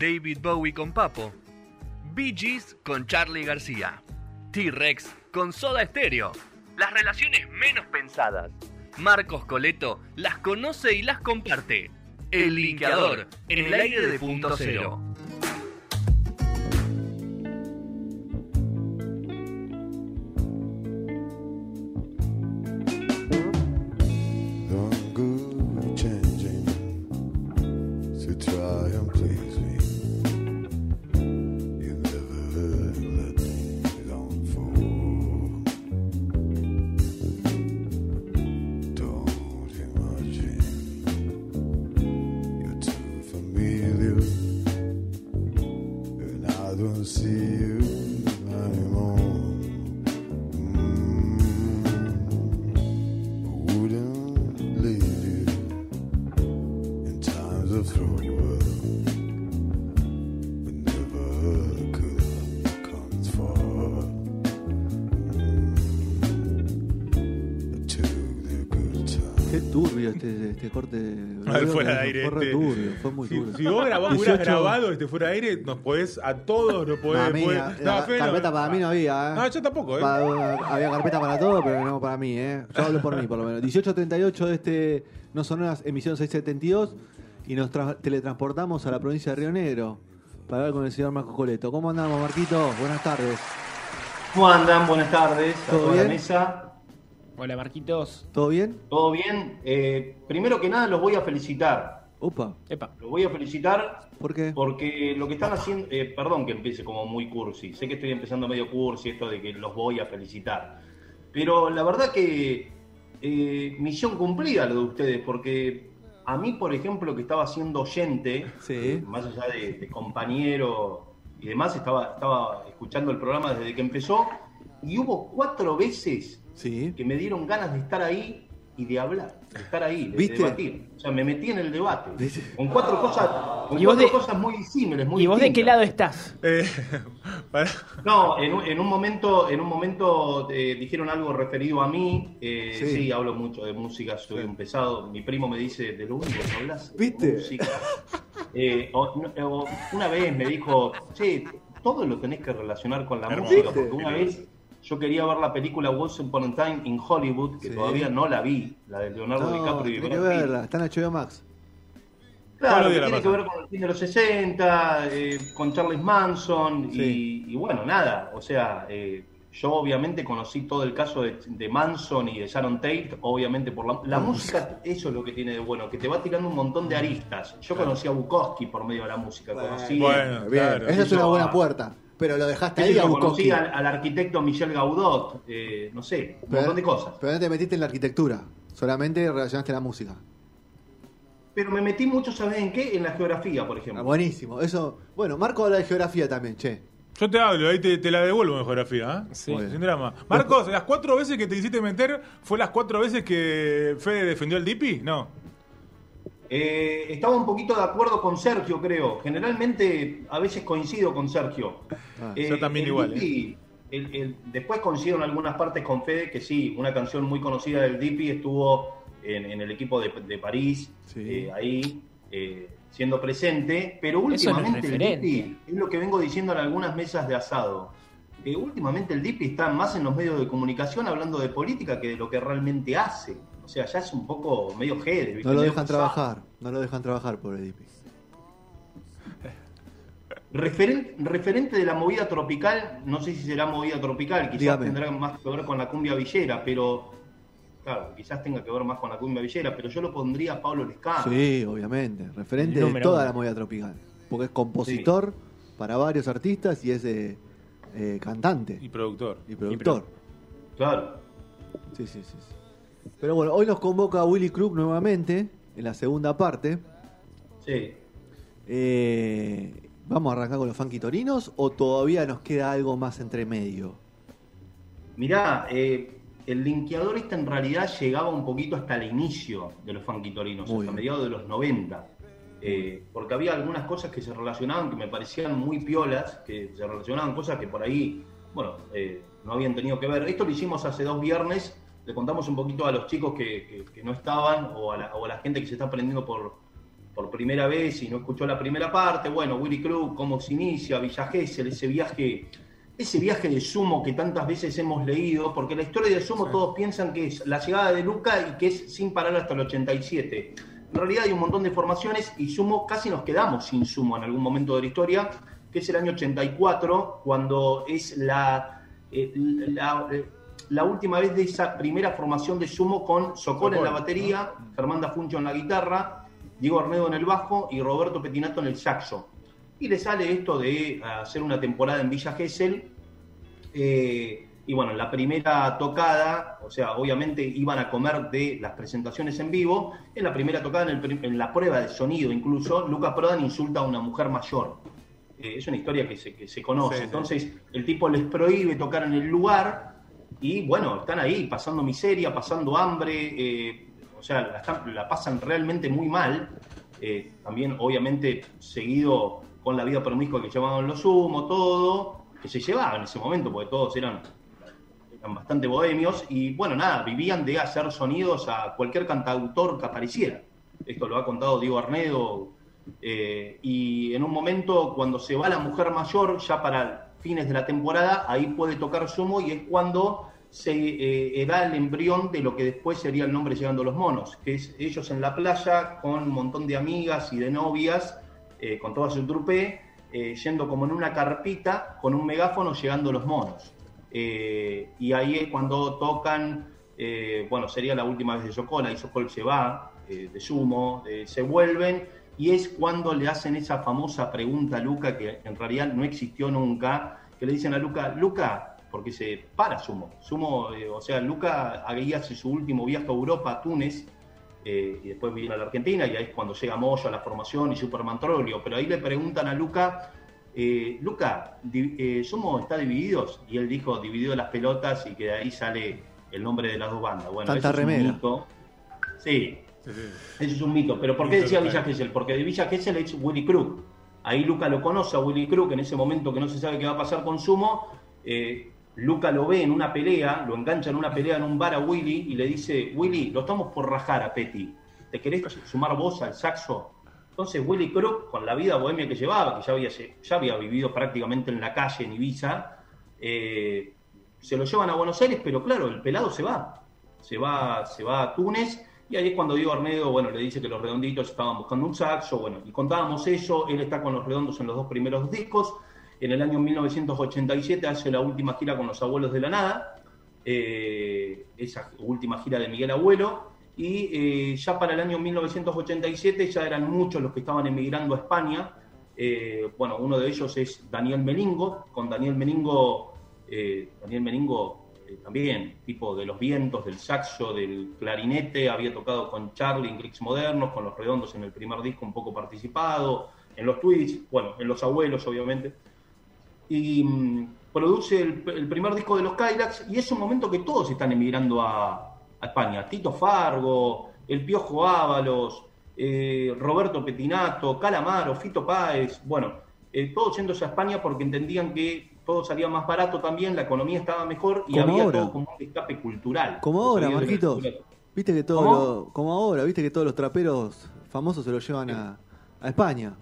David Bowie con Papo, Bee Gees con Charlie García, T-Rex con Soda Stereo, las relaciones menos pensadas. Marcos Coleto las conoce y las comparte. El linkeador en el aire de punto cero. Turbio este, este corte. A ver, fuera de aire. Fue re este. turbio, fue muy si, turbio. si vos grabás, hubieras 18 grabado este fuera de aire, nos podés, a todos nos podés. Mí, podés- la- carpeta para mí no había. ¿eh? No, yo tampoco, ¿eh? Había carpeta para todo, pero no para mí, ¿eh? Yo hablo por mí, por lo menos. 18.38 de este No Sonoras, emisión 672, y nos tra- teletransportamos a la provincia de Río Negro para hablar con el señor Marco Coleto. ¿Cómo andamos, Marquito? Buenas tardes. ¿Cómo andan? Buenas tardes a ¿Todo toda la bien? mesa. Hola Marquitos. ¿Todo bien? ¿Todo bien? Eh, primero que nada los voy a felicitar. Upa, Epa. Los voy a felicitar ¿por qué? porque lo que están haciendo... eh, perdón que empiece como muy cursi. Sé que estoy empezando medio cursi esto de que los voy a felicitar. Pero la verdad que eh, misión cumplida lo de ustedes porque a mí, por ejemplo, que estaba siendo oyente, Sí. más allá de, de compañero y demás, estaba, estaba escuchando el programa desde que empezó y hubo cuatro veces Sí. que me dieron ganas de estar ahí y de hablar, de estar ahí, de, ¿Viste? debatir. O sea, me metí en el debate. ¿Viste? Con cuatro cosas, con ¿Y vos cuatro de- cosas muy disímiles, muy ¿Y vos de qué lado estás? Eh, para- No, en un, en un momento, en un momento eh, dijeron algo referido a mí. eh, Sí. sí. hablo mucho de música, soy un pesado. Mi primo me dice, de lo único que hablas ¿Viste? música. Eh, o- no, o una vez me dijo, che, todo lo tenés que relacionar con la música, porque una vez yo quería ver la película Once Upon a Time in Hollywood, que Sí. todavía no la vi, la de Leonardo No, DiCaprio y Brad Pitt. verla, está en HBO Max. Claro, que tiene que ver con el fin de los 60, eh, con Charles Manson Sí. y, y bueno, nada, o sea, eh, yo obviamente conocí todo el caso de, de Manson y de Sharon Tate, obviamente por la, la música, eso es lo que tiene de bueno, que te va tirando un montón de aristas. Yo conocí a Bukowski por medio de la música, conocí, Bueno, Bien, claro. esa es una buena puerta. Pero lo dejaste ahí yo, Bukowski. conocí al, al arquitecto Michel Gaudot, eh, no sé, un Pero- montón de cosas. Pero no te metiste en la arquitectura, solamente relacionaste la música. Pero me metí mucho, ¿sabes en qué? En la geografía, por Ah, ejemplo. buenísimo, eso. Bueno, Marco habla de geografía también, che. Yo te hablo, ahí te, te la devuelvo en geografía, ¿eh? Sí. Sin drama. Marcos, las cuatro veces que te quisiste meter, ¿fue las cuatro veces que Fede defendió el Dipi? No. Eh, estaba un poquito de acuerdo con Sergio, creo. Generalmente, a veces coincido con Sergio. Ah, Eh, yo también el igual, Dipi, el- el- después coincido en algunas partes con Fede, que sí, una canción muy conocida del Dipi estuvo en, en el equipo de, de París, Sí. eh, ahí, eh, siendo presente. Pero no es últimamente el. Dipi, es lo que vengo diciendo en algunas mesas de asado. Eh, últimamente el Dipi está más en los medios de comunicación hablando de política que de lo que realmente hace. O sea, ya es un poco medio jede. ¿viste? No lo dejan trabajar, no lo dejan trabajar, pobre Dipi. Referen- referente de la movida tropical, no sé si será movida tropical, quizás Dígame. tendrá más que ver con la cumbia villera, pero claro, quizás tenga que ver más con la cumbia villera, pero yo lo pondría a Pablo Lescano. Sí, obviamente, referente de toda uno. la movida tropical. Porque es compositor para varios artistas y es eh, eh, cantante Y productor. y productor. Claro. Sí, sí, sí, sí. Pero bueno, hoy nos convoca Willy Crook nuevamente en la segunda parte. Sí. Eh, ¿Vamos a arrancar con los funky torinos o todavía nos queda algo más entre medio? Mirá, eh, el linkeador este en realidad llegaba un poquito hasta el inicio de los funkitorinos, Muy hasta bien. mediados de los 90. eh, porque había algunas cosas que se relacionaban que me parecían muy piolas, que se relacionaban cosas que por ahí, bueno, eh, no habían tenido que ver. Esto lo hicimos hace dos viernes, le contamos un poquito a los chicos que, que- que no estaban o a, la, o a la gente que se está aprendiendo por, por primera vez y no escuchó la primera parte, bueno, Willy Cruz, cómo se inicia, Villa Gesell, ese viaje, ese viaje de Sumo que tantas veces hemos leído, porque la historia de Sumo todos piensan que es la llegada de Luca y que es sin parar hasta el 87. En realidad hay un montón de formaciones y Sumo casi nos quedamos sin Sumo en algún momento de la historia, que es el año 84, cuando es la, eh, la, eh, la última vez de esa primera formación de Sumo con Socol en la batería, Germán Funcho en la guitarra, Diego Arnedo en el bajo y Roberto Petinato en el saxo. Y le sale esto de hacer una temporada en Villa Gesell. eh, y bueno, en la primera tocada, o sea, obviamente iban a comer de las presentaciones en vivo. En la primera tocada, en, el prim- en la prueba de sonido incluso, Luca Prodan insulta a una mujer mayor. Eh, es una historia que se, que se conoce. Sí, sí. Entonces, el tipo les prohíbe tocar en el lugar y bueno, están ahí pasando miseria, pasando hambre, eh, o sea, la, pasan realmente muy mal. Eh, también, obviamente, seguido con la vida promiscua que llevaban los humos, todo, que se llevaba en ese momento, porque todos eran, eran bastante bohemios, y bueno, nada, vivían de hacer sonidos a cualquier cantautor que apareciera. Esto lo ha contado Diego Arnedo, eh, y en un momento, cuando se va la mujer mayor, ya para fines de la temporada, ahí puede tocar sumo y es cuando se eh, da el embrión de lo que después sería el nombre Llegando los Monos, que es ellos en la playa con un montón de amigas y de novias, eh, con toda su trupe, eh, yendo como en una carpita con un megáfono llegando los monos. Eh, y ahí es cuando tocan, eh, bueno, sería la última vez de Socola, y Socol se va eh, de sumo, eh, se vuelven, y es cuando le hacen esa famosa pregunta a Luca, que en realidad no existió nunca, que le dicen a Luca, Luca, porque se para Sumo, Sumo, eh, o sea, Luca ahí hace su último viaje a Europa, a Túnez, eh, y después viene a la Argentina, y ahí es cuando llega Moyo a la formación y Superman Trollio, pero ahí le preguntan a Luca, eh, Luca, eh, ¿Sumo está divididos? Y él dijo, dividido las pelotas, y que de ahí sale el nombre de las dos bandas. Bueno, Tanta eso es un remera. Sí, Sí, sí. eso es un mito. Pero ¿por qué decía. Villa Gesell? Porque de Villa Gesell es Willy Crook. Ahí Luca lo conoce a Willy Crook en ese momento que no se sabe qué va a pasar con Sumo. Eh, Luca lo ve en una pelea, lo engancha en una pelea en un bar a Willy y le dice, Willy, lo estamos por rajar a Petty. ¿Te querés sumar vos al saxo? Entonces Willy Crook, con la vida bohemia que llevaba, que ya había, ya había vivido prácticamente en la calle en Ibiza, eh, se lo llevan a Buenos Aires, pero claro, el pelado se va. Se va, se va a Túnez y ahí es cuando Diego Arnedo, bueno, le dice que los redonditos estaban buscando un saxo, bueno, y contábamos eso, él está con los redondos en los dos primeros discos, en el año 1987 hace la última gira con los abuelos de la nada, eh, esa última gira de Miguel Abuelo, y eh, ya para el año 1987 ya eran muchos los que estaban emigrando a España, eh, bueno, uno de ellos es Daniel Meningo, con Daniel Meningo, eh, Daniel Meningo eh, también, tipo de los vientos, del saxo, del clarinete, había tocado con Charlie en Clicks Modernos, con los redondos en el primer disco un poco participado, en los tweets, bueno, en los abuelos obviamente, y mm, produce el, primer disco de los Kylax y es un momento que todos están emigrando a, a España, Tito Fargo, el Piojo Ábalos, eh, Roberto Petinato, Calamaro, Fito Páez, bueno, eh, todos yéndose a España porque entendían que todo salía más barato también, la economía estaba mejor y había ahora. todo como un escape cultural. Como ahora, Marquitos. Viste que todo lo- como ahora, viste que todos los traperos famosos se los llevan a, a España.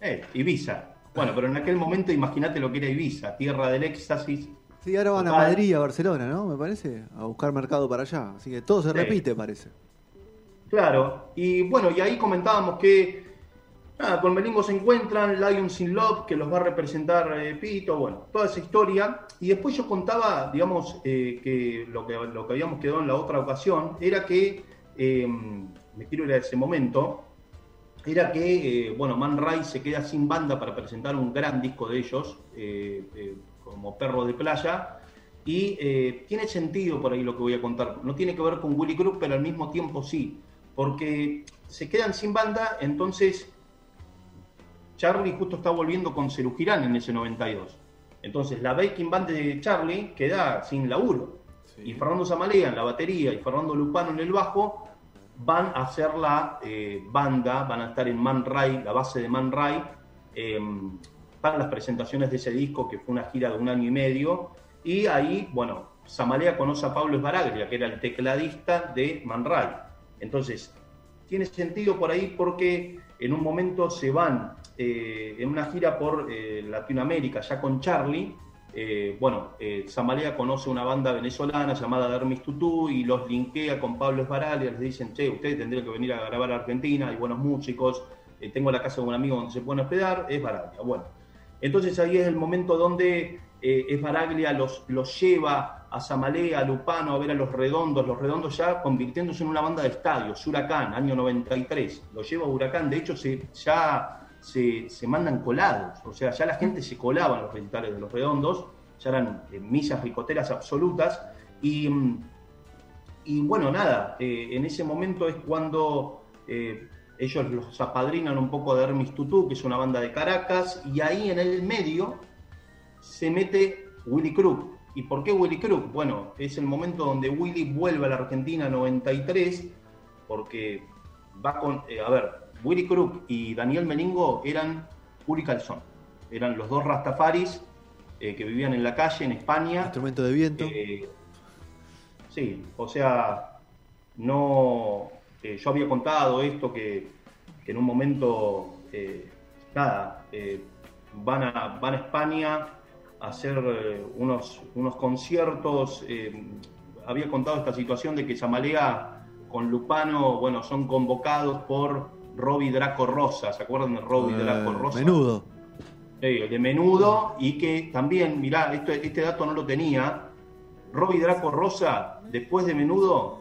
Eh, Ibiza. Bueno, pero en aquel momento imagínate lo que era Ibiza, tierra del éxtasis. Sí, ahora van a. Madrid, a Barcelona, ¿no? Me parece, a buscar mercado para allá. Así que todo se Sí. repite, parece. Claro, y bueno, y ahí comentábamos que nada, con Melingo se encuentran, Lions in Love, que los va a representar eh, Pito, bueno, toda esa historia. Y después yo contaba, digamos, eh, que, lo que lo que habíamos quedado en la otra ocasión era que, eh, me quiero ir a ese momento, era que, eh, bueno, Man Ray se queda sin banda para presentar un gran disco de ellos, eh, eh, como Perro de Playa, y tiene sentido por ahí lo que voy a contar. No tiene que ver con Willy Crook, pero al mismo tiempo sí, porque se quedan sin banda, entonces Charlie justo está volviendo con Cerú Girán en ese 92. Entonces la Baking Band de Charlie queda sin laburo. Y Fernando Zamalea en la batería y Fernando Lupano en el bajo van a hacer la eh, banda, van a estar en Man Ray, la base de Man Ray, eh, para las presentaciones de ese disco, que fue una gira de un año y medio. Y ahí, bueno, Zamalea conoce a Pablo Esbaraglia, que era el tecladista de Man Ray. Entonces, tiene sentido por ahí porque en un momento se van eh, en una gira por eh, Latinoamérica, ya con Charlie. Eh, bueno, Zamalea conoce una banda venezolana llamada Dermis Tutú y los linkea con Pablo Esbaraglia, les dicen, che, ustedes tendrían que venir a grabar a Argentina, hay buenos músicos, tengo la casa de un amigo donde se pueden hospedar, es Baraglia. Bueno, entonces ahí es el momento donde Esbaraglia los, los lleva a Zamalea, a Lupano, a ver a los Redondos, los Redondos ya convirtiéndose en una banda de estadios, Huracán, año 93, lo lleva a Huracán, de hecho se, ya se, se mandan colados, o sea, ya la gente se colaba en los recitales de los Redondos, ya eran eh, millas ricoteras absolutas, y, y bueno, nada, eh, en ese momento es cuando eh, ellos los apadrinan un poco de Hermes Tutú, que es una banda de Caracas, y ahí en el medio se mete Willy Crook. ¿Y por qué Willy Crook? Bueno, es el momento donde Willy vuelve a la Argentina 93, porque va con. eh, a ver, Willy Crook y Daniel Melingo eran Uri Calzón. Eran los dos Rastafaris eh, que vivían en la calle en España. Instrumento de viento. Eh, sí, o sea, no. yo había contado esto que, que en un momento, nada, van, a, van a España hacer eh, unos, unos conciertos. eh, había contado esta situación de que Zamalea con Lupano, bueno, son convocados por Robbie Draco Rosa. ¿Se acuerdan de Robbie Eh, Draco Rosa? menudo. Sí, de menudo y que también, mirá, esto, este dato no lo tenía. Robbie Draco Rosa, después de menudo,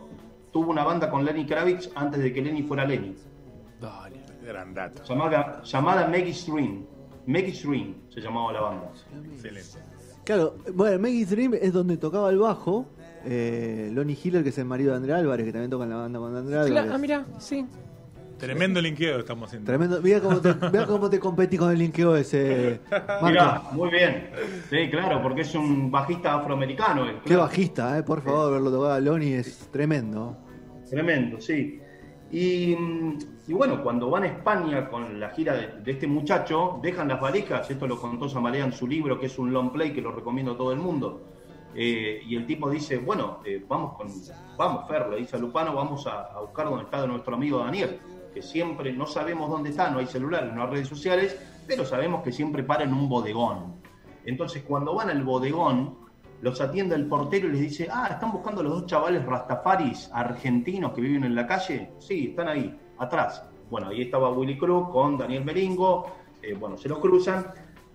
tuvo una banda con Lenny Kravitz antes de que Lenny fuera Lenny. Dale, gran dato. Llamada, llamada Maggie Stream. Maggie Stream se llamaba la banda. Excelente. Claro, bueno, Maggie Dream es donde tocaba el bajo. Eh, Lonnie Hiller, que es el marido de André Álvarez, que también toca en la banda con André Álvarez. Ah, mira, sí. Tremendo linkeo estamos haciendo. Tremendo. Mira cómo te, mirá cómo te competí con el linkeo ese. Mirá, muy bien. Sí, claro, porque es un bajista afroamericano. Qué claro. bajista, eh, por favor, verlo tocar a Lonnie es tremendo. Tremendo, sí. Y, bueno, cuando van a España con la gira de, este muchacho, dejan las valijas, esto lo contó Zamalea en su libro, que es un long play que lo recomiendo a todo el mundo. Eh, y el tipo dice, bueno, eh, vamos con, vamos Fer, le dice a Lupano, vamos a, a buscar dónde está nuestro amigo Daniel, que siempre no sabemos dónde está, no hay celulares, no hay redes sociales, pero sabemos que siempre para en un bodegón. Entonces cuando van al bodegón, los atiende el portero y les dice, ah, ¿están buscando los dos chavales rastafaris argentinos que viven en la calle? Sí, están ahí, atrás. Bueno, ahí estaba Willy Cruz con Daniel Meringo, eh, bueno, se los cruzan.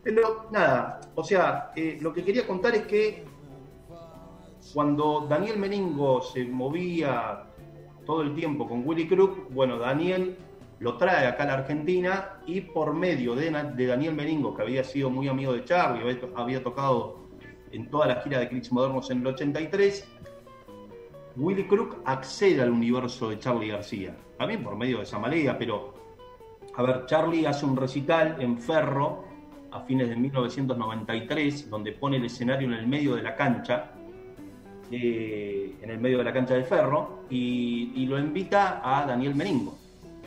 Pero nada, o sea, eh, lo que quería contar es que cuando Daniel Meningo se movía todo el tiempo con Willy Crook, bueno, Daniel lo trae acá a la Argentina y por medio de, Daniel Meningo, que había sido muy amigo de Charlie, había tocado en toda la gira de Clics Modernos en el 83, Willy Crook accede al universo de Charlie García, también por medio de Zamalea, pero a ver, Charlie hace un recital en Ferro a fines de 1993, donde pone el escenario en el medio de la cancha, eh, en el medio de la cancha de Ferro, y, lo invita a Daniel Meningo.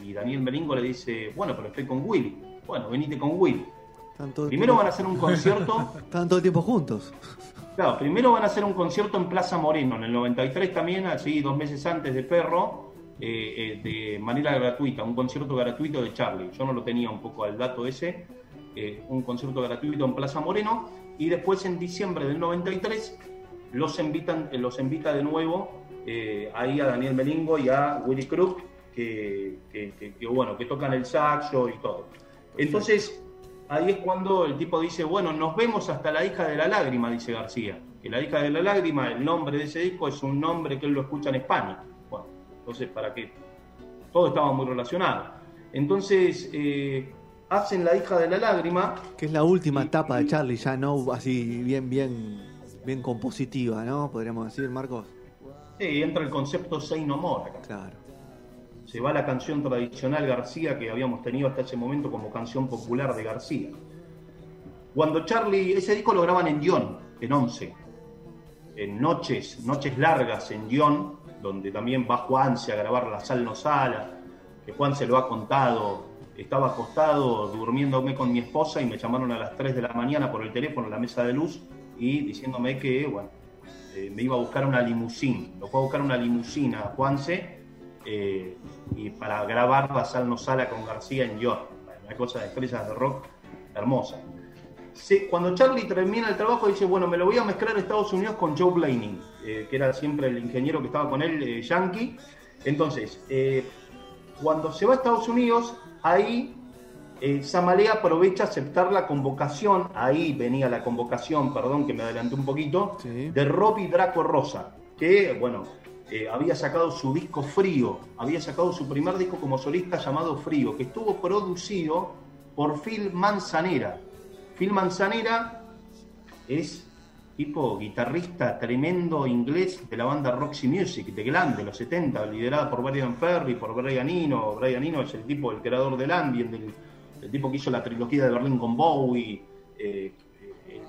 Y Daniel Meningo le dice, bueno, pero estoy con Willy. Bueno, venite con Willy. Están Primero tiempo- van a hacer un concierto Estaban todo el tiempo juntos. Claro, primero van a hacer un concierto en Plaza Moreno, en el 93 también, así dos meses antes de Ferro, eh, eh, de manera gratuita, un concierto gratuito de Charlie. Yo no lo tenía un poco al dato ese, eh, un concierto gratuito en Plaza Moreno, y después en diciembre del 93 los, invitan, los invita de nuevo ahí a Daniel Melingo y a Willy Crook, que, que- que- que, bueno, que tocan el saxo y todo. Entonces, ahí es cuando el tipo dice, bueno, nos vemos hasta la hija de la lágrima, dice García. Que la hija de la lágrima, el nombre de ese disco es un nombre que él lo escucha en España. Bueno, entonces, ¿para qué? Todo estaba muy relacionado. Entonces, eh, hacen la hija de la lágrima, Que es la última etapa de Charlie, ya no así bien, bien, bien compositiva, ¿no? Podríamos decir, Marcos. eh, entra el concepto Say No More acá. Claro. Se va la canción tradicional García que habíamos tenido hasta ese momento como canción popular de García. Cuando Charlie, ese disco lo graban en Dion, en 11, en noches, noches largas en Dion, donde también va Juanse a grabar La Sal No Sala, que Juan se lo ha contado, estaba acostado durmiéndome con mi esposa y me llamaron a las 3 de la mañana por el teléfono a la mesa de luz y diciéndome que, bueno, eh, me iba a buscar una limusín, lo fue a buscar una limusina Juanse eh, y para grabar la Sal No Sala con García en York. Una cosa de estrellas de rock hermosa. Sí, cuando Charlie termina el trabajo dice, bueno, me lo voy a mezclar a Estados Unidos con Joe Blaney, eh, que era siempre el ingeniero que estaba con él, eh, Yankee. Entonces, cuando se va a Estados Unidos, ahí eh, Samalea aprovecha aceptar la convocación, ahí venía la convocación, perdón que me adelanté un poquito, Sí. de Robbie Draco Rosa, que, bueno, eh, había sacado su disco Frío, había sacado su primer disco como solista llamado Frío, que estuvo producido por Phil Manzanera. Phil Manzanera es tipo guitarrista tremendo inglés de la banda Roxy Music, de Glam, de los 70, liderada por Brian Ferry, por Brian Eno. Brian Eno es el tipo, el creador del ambient, el tipo que hizo la trilogía de Berlín con Bowie, eh,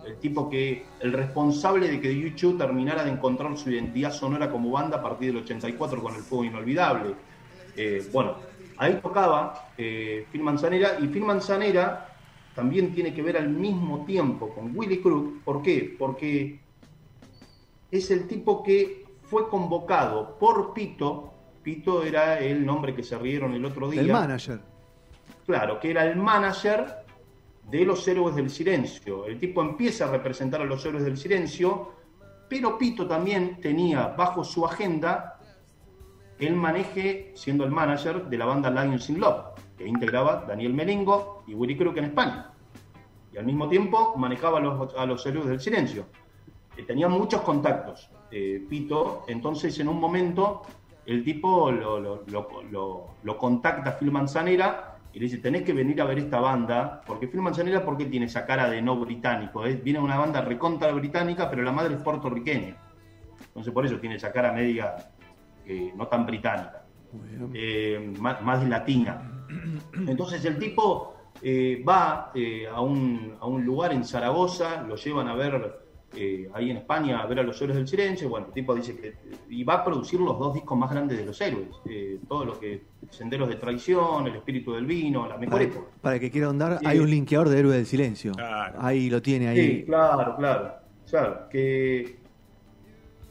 el tipo que, el responsable de que YouTube terminara de encontrar su identidad sonora como banda a partir del 84 con El Fuego Inolvidable. Eh, bueno, ahí tocaba eh, Phil Manzanera y Phil Manzanera también tiene que ver al mismo tiempo con Willy Crook. ¿Por qué? Porque es el tipo que fue convocado por Pito. Pito era el nombre que se rieron el otro día. El manager. Claro, que era el manager de los héroes del silencio. El tipo empieza a representar a los héroes del silencio, pero Pito también tenía bajo su agenda el maneje, siendo el manager de la banda Lions in Love, que integraba Daniel Merengo y Willy Crook en España. Y al mismo tiempo manejaba a los, a los héroes del silencio. Eh, tenía muchos contactos, eh, Pito. Entonces, en un momento, el tipo lo- lo- lo- lo contacta a Phil Manzanera y le dice: Tenés que venir a ver esta banda. Porque Phil Manzanera, ¿por qué tiene esa cara de no británico? eh? Viene una banda recontra británica, pero la madre es puertorriqueña. Entonces, por eso tiene esa cara media eh, no tan británica eh, más, más latina. Entonces el tipo eh, va a, un, a un lugar en Zaragoza, lo llevan a ver eh, ahí en España, a ver a los héroes del silencio. Bueno, el tipo dice que. Y va a producir los dos discos más grandes de los héroes: eh, todo lo que. Senderos de traición, El espíritu del vino, la mejor Para, época. para que quiera ahondar, Sí. hay un linkeador de Héroe del Silencio. Claro. Ahí lo tiene, ahí. Sí, claro, claro. Claro, que,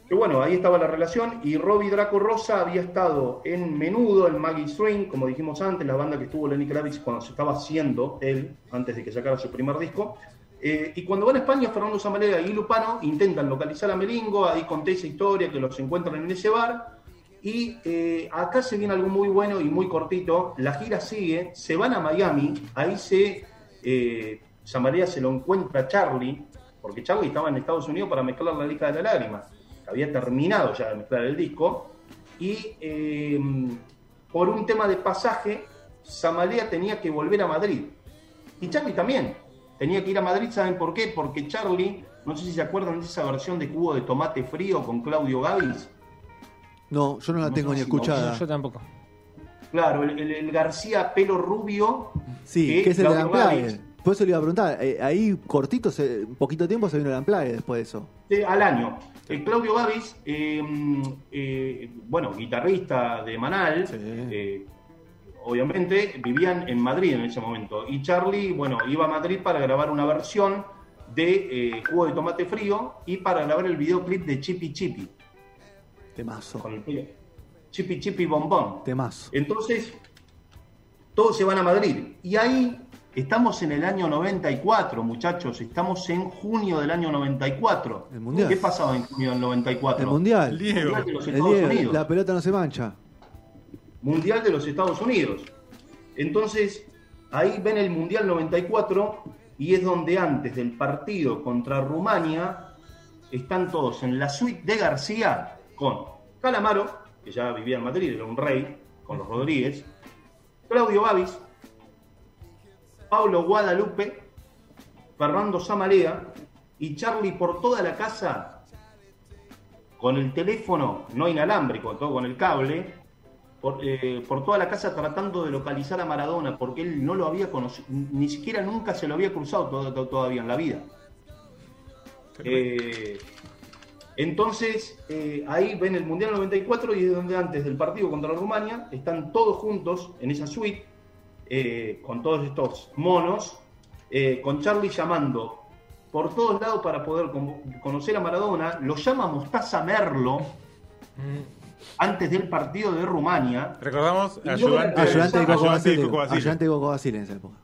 que bueno, ahí estaba la relación y Robbie Draco Rosa había estado en Menudo, en Maggie Swing, como dijimos antes, la banda que estuvo Lenny Kravitz cuando se estaba haciendo él, antes de que sacara su primer disco. Eh, y cuando van a España, Fernando Samalea y Lupano intentan localizar a Melingo, ahí conté esa historia que los encuentran en ese bar. Y eh, acá se viene algo muy bueno y muy cortito. La gira sigue, se van a Miami, ahí se. Eh, se lo encuentra a Charlie, porque Charlie estaba en Estados Unidos para mezclar la lista de la lágrima. Había terminado ya de mezclar el disco. Y eh, por un tema de pasaje, Samalea tenía que volver a Madrid. Y Charlie también. Tenía que ir a Madrid, ¿saben por qué? Porque Charlie, no sé si se acuerdan de esa versión de cubo de tomate frío con Claudio Gavis. No, yo no la No tengo ni si escuchada. Yo tampoco. Claro, el, el- el García pelo rubio. Sí, que que es el de Claudio. Gavis, Por eso le iba a preguntar. eh, ahí cortito, se- un poquito tiempo se vino el Unplugged después de eso. eh, al año. Eh, Claudio Gavis, eh, eh, bueno, guitarrista de Manal, Sí. Obviamente vivían en Madrid en ese momento. Y Charlie, bueno, iba a Madrid para grabar una versión de eh, Jugo de Tomate Frío y para grabar el videoclip de Chippy Chippy, Temazo. con el pelo. Chippy Chippy Bombón. Temazo. Entonces, todos se van a Madrid. Y ahí estamos en el año 94, muchachos. Estamos en junio del año 94. El Mundial. ¿Qué pasaba en junio del 94? El Mundial. Diego. Mundial de los El Estados Diego, Unidos. la pelota no se mancha. Mundial de los Estados Unidos. Entonces, ahí ven el Mundial 94 y es donde antes del partido contra Rumania están todos en la suite de García con Calamaro, que ya vivía en Madrid, era un rey, con los Rodríguez, Claudio Bavis, Pablo Guadalupe, Fernando Samalea y Charlie por toda la casa con el teléfono no inalámbrico, todo con el cable, por, eh, por toda la casa tratando de localizar a Maradona, porque él no lo había conocido, ni siquiera nunca se lo había cruzado to- to- todavía en la vida. Eh, entonces, eh, ahí ven el Mundial 94 y es donde antes del partido contra Rumania están todos juntos en esa suite, con todos estos monos, con Charlie llamando por todos lados para poder con- conocer a Maradona, lo llama Mostaza Merlo, antes del partido de Rumania. Recordamos, ayudante, Ayudante de Coco ayudante de Basile. Coco Basile. Ayudante de Coco Basile en esa época.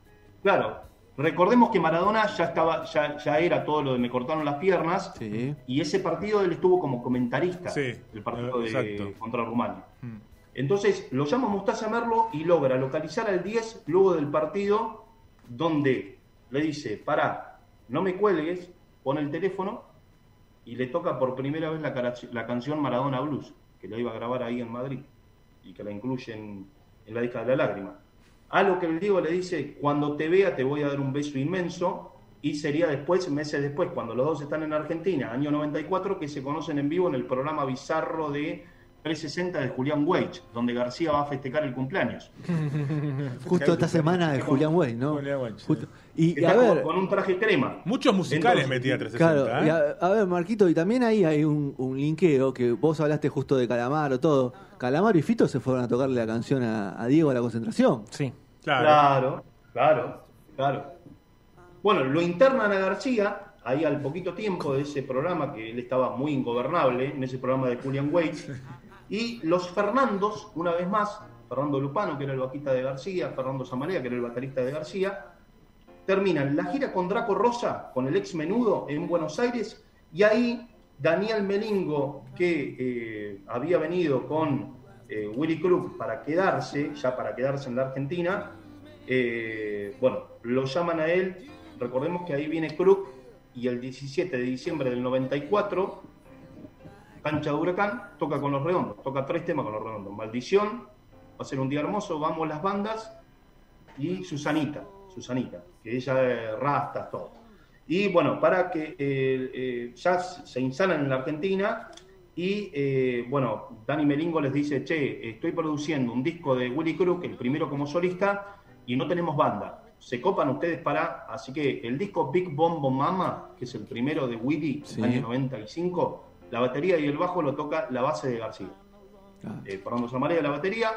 Claro, recordemos que Maradona ya estaba, ya, ya era todo lo de me cortaron las piernas. Sí. Y ese partido él estuvo como comentarista Sí, del partido de, contra Rumania. Mm. Entonces lo llama Mostaza Merlo y logra localizar al 10 luego del partido donde le dice, pará, no me cuelgues, pone el teléfono y le toca por primera vez la, cara- la canción Maradona Blues, que la iba a grabar ahí en Madrid y que la incluye en, la disca de la lágrima. A lo que el Diego le dice, cuando te vea te voy a dar un beso inmenso y sería después, meses después, cuando los dos están en Argentina, año 94, que se conocen en vivo en el programa bizarro de 360 de Julián Weich, donde García va a festejar el cumpleaños. Justo esta semana de Julián Way, ¿no? Julián Weich. Justo- Y, Está a con- ver, con, un traje crema. Muchos musicales metía 360. Claro, ¿eh? y a, a ver, Marquito, y también ahí hay un, un linkeo que vos hablaste justo de Calamaro, todo. Calamaro y Fito se fueron a tocarle la canción a, a Diego a la concentración. Sí. Claro. Claro, claro, claro. Bueno, lo internan a García, ahí al poquito tiempo de ese programa, que él estaba muy ingobernable, en ese programa de Julian Waits, y los Fernandos, una vez más, Fernando Lupano, que era el bajista de García, Fernando Samaria, que era el baterista de García, terminan la gira con Draco Rosa, con el ex menudo en Buenos Aires, y ahí Daniel Melingo, que eh, había venido con eh, Willy Crook para quedarse, ya para quedarse en la Argentina, eh, bueno, lo llaman a él, recordemos que ahí viene Crook, y el 17 de diciembre del 94, Cancha de Huracán, toca con los redondos, toca tres temas con los redondos, Maldición, va a ser un día hermoso, vamos las bandas, y Susanita, Susanita, que ella es rastas, todo. Y bueno, para que eh, eh, ya se instalan en la Argentina y eh, bueno, Dani Melingo les dice, che, estoy produciendo un disco de Willy Crook, el primero como solista, y no tenemos banda. Se copan ustedes para, así que el disco Big Bombo Mama, que es el primero de Willy, Sí. año 95, la batería y el bajo lo toca la base de García. Claro. Eh, Fernando Samaria la batería,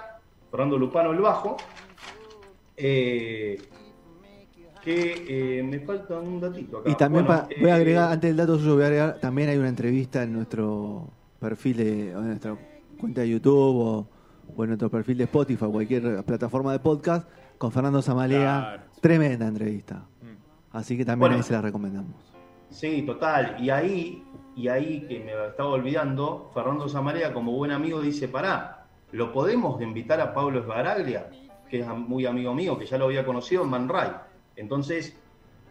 Fernando Lupano el bajo. Eh, que eh, me falta un datito acá. Y también Bueno, pa- voy a eh, agregar, antes del dato suyo, voy a agregar, también hay una entrevista en nuestro perfil de, o en nuestra cuenta de YouTube o, o en nuestro perfil de Spotify, cualquier plataforma de podcast, con Fernando Zamalea. Claro. Tremenda entrevista. Mm. Así que también Bueno. ahí se la recomendamos. Sí, total. Y ahí, y ahí que me estaba olvidando, Fernando Samaria, como buen amigo, dice: Pará, ¿lo podemos invitar a Pablo Esbaraglia? Que es muy amigo mío, que ya lo había conocido en Man Ray. Entonces,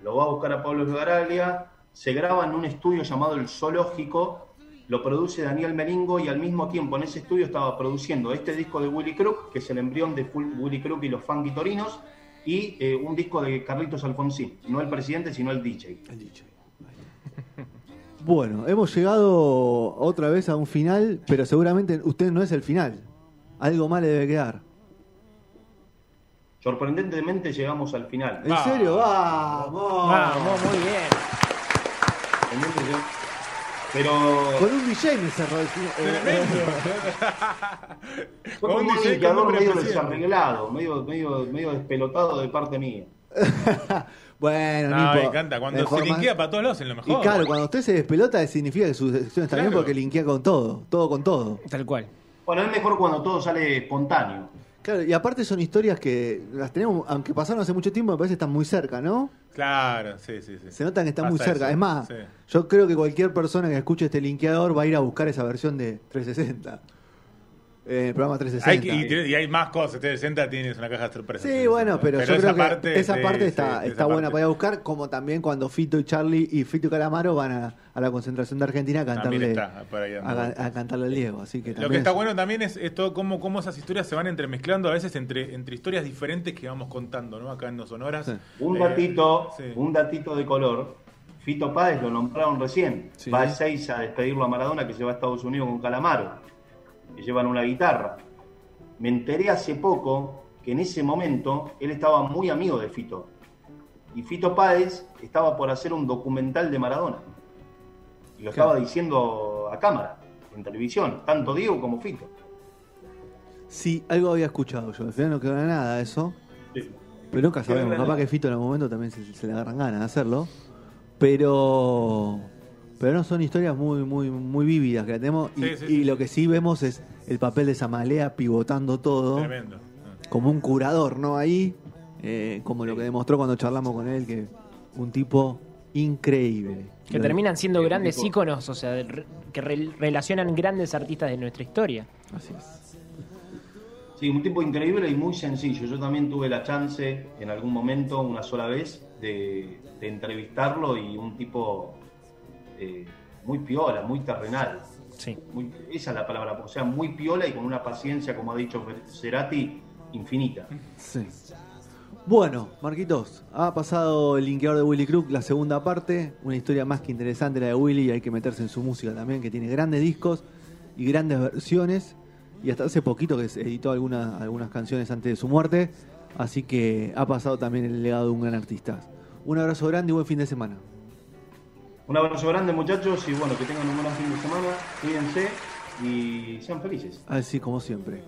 lo va a buscar a Pablo Esbaraglia, se graba en un estudio llamado El Zoológico, lo produce Daniel Melingo y al mismo tiempo en ese estudio estaba produciendo este disco de Willy Crook, que es el embrión de Willy Crook y los Funky Torinos, y eh, un disco de Carlitos Alfonsín, no el presidente, sino el DJ. Bueno, hemos llegado otra vez a un final, pero seguramente usted no es el final. Algo más le debe quedar. Sorprendentemente llegamos al final. ¿En Vamos. serio? ¡Vamos! Vamos, muy bien. Pero Con un DJ me cerró el final. fue Con como un un DJ medio desarreglado, medio, medio, medio despelotado de parte mía. bueno, No, me encanta. Cuando se más- linkea para todos lados es lo mejor. Y claro, cuando usted se despelota significa que su sección está bien porque linkea con todo, todo con todo. Tal cual. Bueno, es mejor cuando todo sale espontáneo. Claro, y aparte son historias que las tenemos, aunque pasaron hace mucho tiempo, me parece que están muy cerca, ¿no? Claro, sí, sí, sí. Se notan que están muy cerca. eso, Es más, sí. yo creo que cualquier persona que escuche este linkeador va a ir a buscar esa versión de 360. El programa Hay 360. que- y, hay más cosas. 360 tienes una caja de sorpresas. Sí, bueno, pero, yo esa creo que parte, esa sí, parte sí, está, esa está buena parte. para ir a buscar, como también cuando Fito y Charlie y Fito y Calamaro van a, a la concentración de Argentina a cantarle, está a, cantarle al Diego. Así que Lo que está es- bueno también es esto, cómo, cómo esas historias se van entremezclando a veces entre, entre historias diferentes que vamos contando, ¿no? Acá en Dos Sonoras. Sí. Un Eh, datito, sí. un datito de color. Fito Páez lo nombraron recién. Sí. Va a Seis a despedirlo a Maradona que se va a Estados Unidos con Calamaro. Que llevan una guitarra. Me enteré hace poco que en ese momento él estaba muy amigo de Fito. Y Fito Páez estaba por hacer un documental de Maradona. Y lo Claro. estaba diciendo a cámara, en televisión, tanto Diego como Fito. Sí, algo había escuchado yo. Al final no quedó nada eso. Pero nunca sabemos. Capaz que Fito en algún momento también se, se le agarran ganas de hacerlo. Pero. Pero no son historias muy, muy, muy vívidas que la tenemos. Y, Sí, sí, y sí, lo que sí vemos es el papel de Samalea pivotando todo. Tremendo. Como un curador, ¿no? Ahí. eh, como lo que demostró cuando charlamos con él, que un tipo increíble. Que Lo- terminan siendo grandes tipo- íconos, o sea, de que re- relacionan grandes artistas de nuestra historia. Así es. Sí, un tipo increíble y muy sencillo. Yo también tuve la chance en algún momento, una sola vez, de, de entrevistarlo y un tipo eh, muy piola, muy terrenal. Sí. Muy- esa es la palabra, o sea, muy piola y con una paciencia, como ha dicho Cerati, infinita. Sí. Bueno, Marquitos, ha pasado el linkeador de Willy Crook, la segunda parte, una historia más que interesante la de Willy, y hay que meterse en su música también, que tiene grandes discos y grandes versiones, y hasta hace poquito que se editó algunas, algunas canciones antes de su muerte, así que ha pasado también el legado de un gran artista. Un abrazo grande y buen fin de semana. Un abrazo grande, muchachos, y bueno, que tengan un buen fin de semana, cuídense y sean felices. Así como siempre.